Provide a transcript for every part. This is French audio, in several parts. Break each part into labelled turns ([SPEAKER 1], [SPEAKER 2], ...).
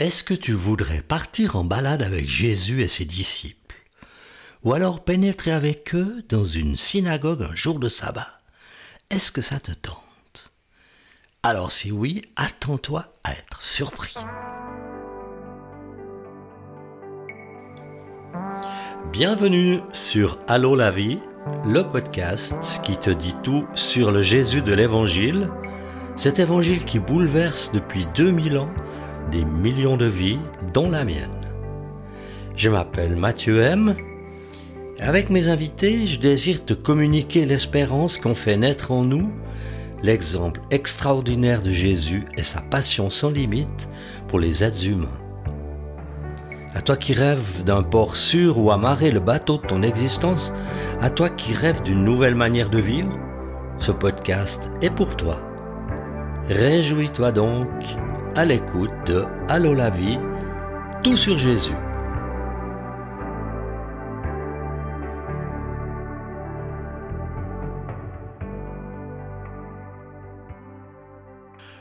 [SPEAKER 1] Est-ce que tu voudrais partir en balade avec Jésus et ses disciples? Ou alors pénétrer avec eux dans une synagogue un jour de sabbat? Est-ce que ça te tente? Alors si oui, attends-toi à être surpris. Bienvenue sur Allô la vie, le podcast qui te dit tout sur le Jésus de l'Évangile, cet Évangile qui bouleverse depuis 2000 ans des millions de vies, dont la mienne. Je m'appelle Mathieu M. Avec mes invités, je désire te communiquer l'espérance qu'ont fait naître en nous l'exemple extraordinaire de Jésus et sa passion sans limite pour les êtres humains. À toi qui rêves d'un port sûr où amarrer le bateau de ton existence, à toi qui rêves d'une nouvelle manière de vivre, ce podcast est pour toi. Réjouis-toi donc à l'écoute de Allô la vie, tout sur Jésus.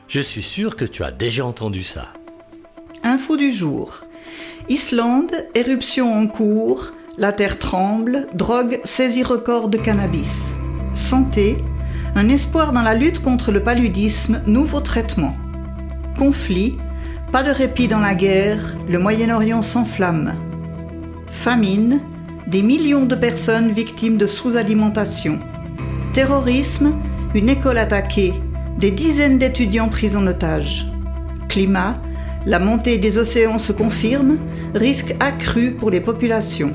[SPEAKER 1] Je suis sûr que tu as déjà entendu ça.
[SPEAKER 2] Info du jour. Islande, éruption en cours, la terre tremble, drogue saisit record de cannabis. Santé, un espoir dans la lutte contre le paludisme, nouveau traitement. Conflit, pas de répit dans la guerre, le Moyen-Orient s'enflamme. Famine, des millions de personnes victimes de sous-alimentation. Terrorisme, une école attaquée, des dizaines d'étudiants pris en otage. Climat, la montée des océans se confirme, risque accru pour les populations.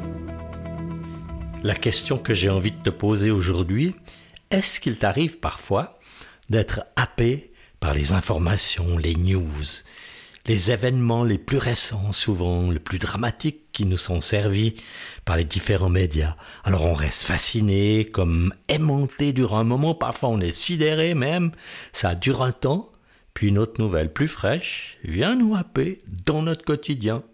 [SPEAKER 1] La question que j'ai envie de te poser aujourd'hui, est-ce qu'il t'arrive parfois d'être happé par les informations, les news, les événements les plus récents, souvent les plus dramatiques qui nous sont servis par les différents médias? Alors on reste fasciné, comme aimanté durant un moment, parfois on est sidéré même, ça dure un temps, puis une autre nouvelle plus fraîche vient nous happer dans notre quotidien.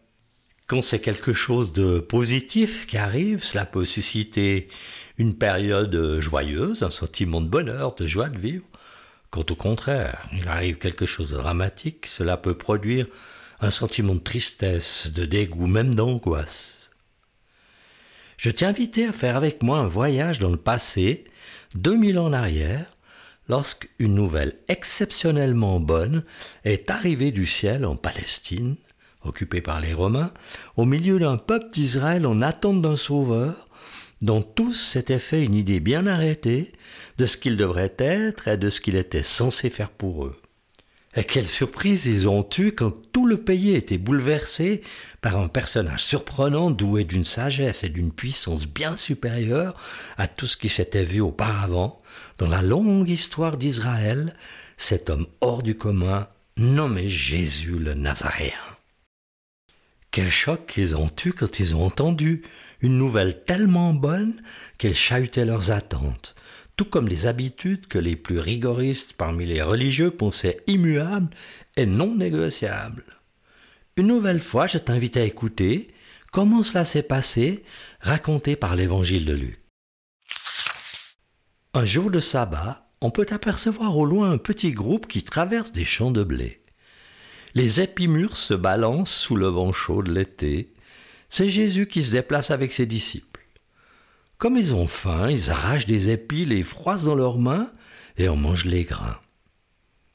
[SPEAKER 1] Quand c'est quelque chose de positif qui arrive, cela peut susciter une période joyeuse, un sentiment de bonheur, de joie de vivre. Quand au contraire, il arrive quelque chose de dramatique, cela peut produire un sentiment de tristesse, de dégoût, même d'angoisse. Je t'ai invité à faire avec moi un voyage dans le passé, 2000 ans en arrière, lorsqu'une nouvelle exceptionnellement bonne est arrivée du ciel en Palestine, occupée par les Romains, au milieu d'un peuple d'Israël en attente d'un sauveur, dont tous s'étaient fait une idée bien arrêtée de ce qu'il devrait être et de ce qu'il était censé faire pour eux. Et quelle surprise ils ont eue quand tout le pays était bouleversé par un personnage surprenant doué d'une sagesse et d'une puissance bien supérieure à tout ce qui s'était vu auparavant dans la longue histoire d'Israël, cet homme hors du commun nommé Jésus le Nazaréen. Quel choc ils ont eu quand ils ont entendu une nouvelle tellement bonne qu'elle chahutait leurs attentes, tout comme les habitudes que les plus rigoristes parmi les religieux pensaient immuables et non négociables. Une nouvelle fois, je t'invite à écouter comment cela s'est passé, raconté par l'évangile de Luc. Un jour de sabbat, on peut apercevoir au loin un petit groupe qui traverse des champs de blé. Les épimures se balancent sous le vent chaud de l'été, c'est Jésus qui se déplace avec ses disciples. Comme ils ont faim, ils arrachent des épis, les froissent dans leurs mains et en mangent les grains.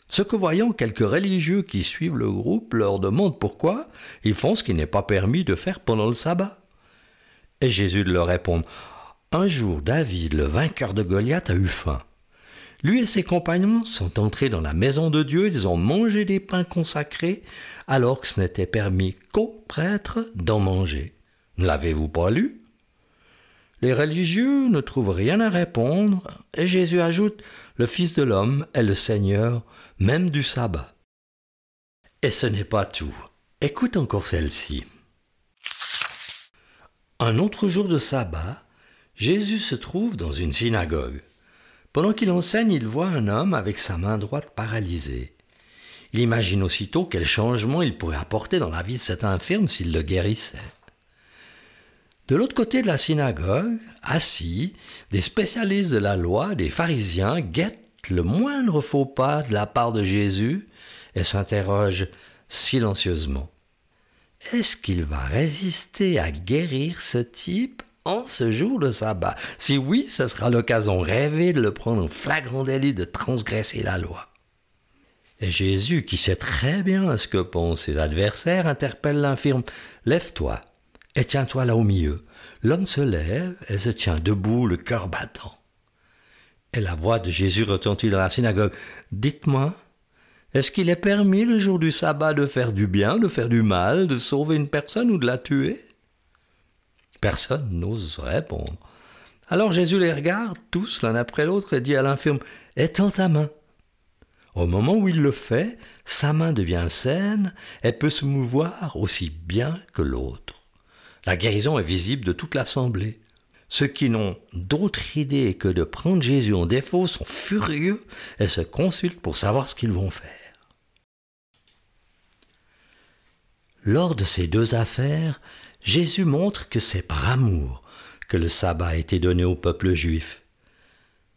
[SPEAKER 1] Ce que voyant quelques religieux qui suivent le groupe leur demandent pourquoi ils font ce qui n'est pas permis de faire pendant le sabbat. Et Jésus leur répond Un jour, David, le vainqueur de Goliath, a eu faim. Lui et ses compagnons sont entrés dans la maison de Dieu, ils ont mangé des pains consacrés, alors que ce n'était permis qu'aux prêtres d'en manger. Ne l'avez-vous pas lu? Les religieux ne trouvent rien à répondre, et Jésus ajoute Le Fils de l'homme est le Seigneur même du sabbat. Et ce n'est pas tout. Écoute encore celle-ci. Un autre jour de sabbat, Jésus se trouve dans une synagogue. Pendant qu'il enseigne, il voit un homme avec sa main droite paralysée. Il imagine aussitôt quel changement il pourrait apporter dans la vie de cet infirme s'il le guérissait. De l'autre côté de la synagogue, assis, des spécialistes de la loi, des pharisiens, guettent le moindre faux pas de la part de Jésus et s'interrogent silencieusement. est-ce qu'il va résister à guérir ce type? En ce jour de sabbat Si oui, ce sera l'occasion rêvée de le prendre au flagrant délit de transgresser la loi. Et Jésus, qui sait très bien ce que pensent ses adversaires, interpelle l'infirme. Lève-toi et tiens-toi là au milieu. L'homme se lève et se tient debout, le cœur battant. Et la voix de Jésus retentit dans la synagogue. Dites-moi, est-ce qu'il est permis le jour du sabbat de faire du bien, de faire du mal, de sauver une personne ou de la tuer? Personne n'ose répondre. Alors Jésus les regarde tous l'un après l'autre et dit à l'infirme Étends ta main. Au moment où il le fait, sa main devient saine et peut se mouvoir aussi bien que l'autre. La guérison est visible de toute l'assemblée. Ceux qui n'ont d'autre idée que de prendre Jésus en défaut sont furieux et se consultent pour savoir ce qu'ils vont faire. Lors de ces deux affaires, Jésus montre que c'est par amour que le sabbat a été donné au peuple juif.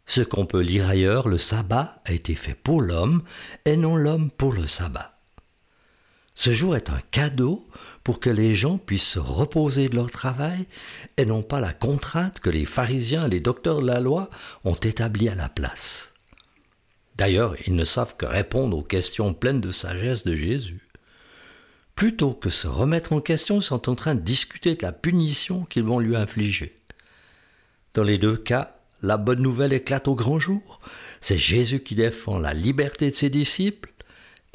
[SPEAKER 1] Ce qu'on peut lire ailleurs, le sabbat a été fait pour l'homme et non l'homme pour le sabbat. Ce jour est un cadeau pour que les gens puissent se reposer de leur travail et non pas la contrainte que les pharisiens et les docteurs de la loi ont établie à la place. D'ailleurs, ils ne savent que répondre aux questions pleines de sagesse de Jésus plutôt que se remettre en question, sont en train de discuter de la punition qu'ils vont lui infliger. Dans les deux cas, la bonne nouvelle éclate au grand jour. C'est Jésus qui défend la liberté de ses disciples,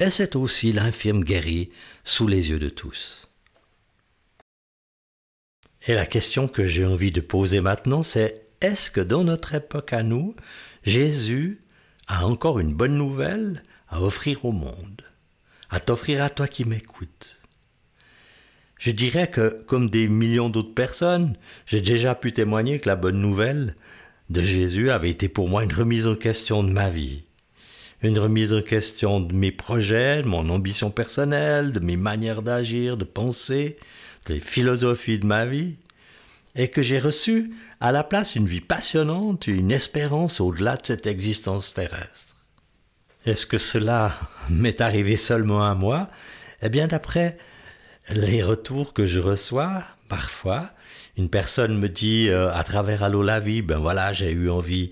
[SPEAKER 1] et c'est aussi l'infirme guéri sous les yeux de tous. Et la question que j'ai envie de poser maintenant, c'est est-ce que dans notre époque à nous, Jésus a encore une bonne nouvelle à offrir au monde? À t'offrir à toi qui m'écoutes. Je dirais que, comme des millions d'autres personnes, j'ai déjà pu témoigner que la bonne nouvelle de Jésus avait été pour moi une remise en question de ma vie, une remise en question de mes projets, de mon ambition personnelle, de mes manières d'agir, de penser, des philosophies de ma vie, et que j'ai reçu à la place une vie passionnante, une espérance au-delà de cette existence terrestre. Est-ce que cela m'est arrivé seulement à moi? Eh bien, d'après les retours que je reçois, parfois, une personne me dit euh, à travers Allo la vie, ben voilà, j'ai eu envie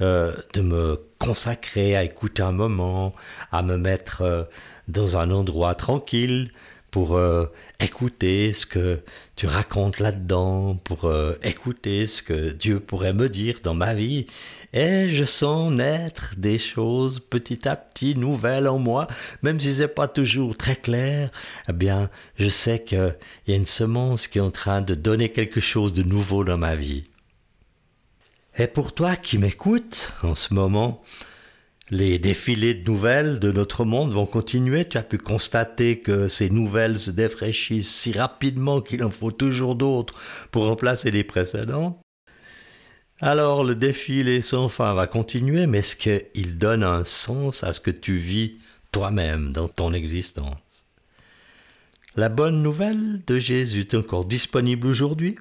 [SPEAKER 1] euh, de me consacrer à écouter un moment, à me mettre euh, dans un endroit tranquille, pour euh, écouter ce que tu racontes là-dedans, pour euh, écouter ce que Dieu pourrait me dire dans ma vie. Et je sens naître des choses petit à petit nouvelles en moi, même si c'est pas toujours très clair. Eh bien, je sais qu'il y a une semence qui est en train de donner quelque chose de nouveau dans ma vie. Et pour toi qui m'écoutes en ce moment, les défilés de nouvelles de notre monde vont continuer. Tu as pu constater que ces nouvelles se défraîchissent si rapidement qu'il en faut toujours d'autres pour remplacer les précédentes. Alors le défilé sans fin va continuer, mais est-ce qu'il donne un sens à ce que tu vis toi-même dans ton existence? La bonne nouvelle de Jésus est encore disponible aujourd'hui,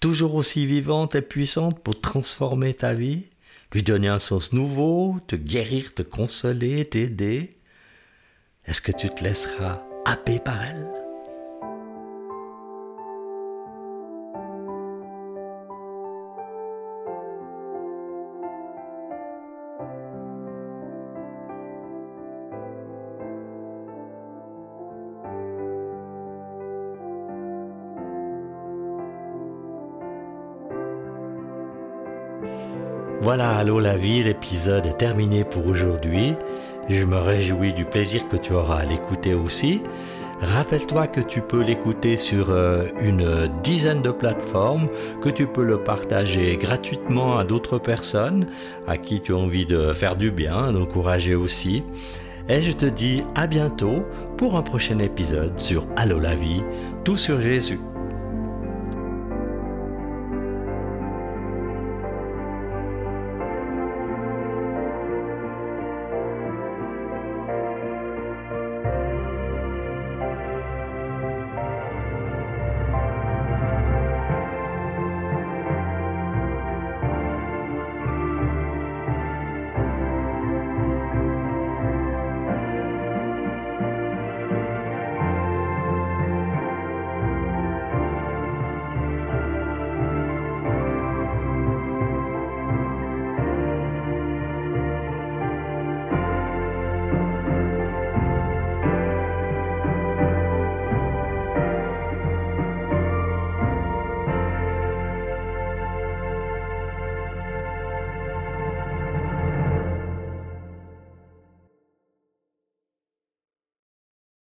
[SPEAKER 1] toujours aussi vivante et puissante pour transformer ta vie lui donner un sens nouveau, te guérir, te consoler, t'aider. Est-ce que tu te laisseras happer par elle? Voilà, allô la vie, l'épisode est terminé pour aujourd'hui. Je me réjouis du plaisir que tu auras à l'écouter aussi. Rappelle-toi que tu peux l'écouter sur euh, une dizaine de plateformes, que tu peux le partager gratuitement à d'autres personnes à qui tu as envie de faire du bien, d'encourager aussi. Et je te dis à bientôt pour un prochain épisode sur Allô la vie, tout sur Jésus.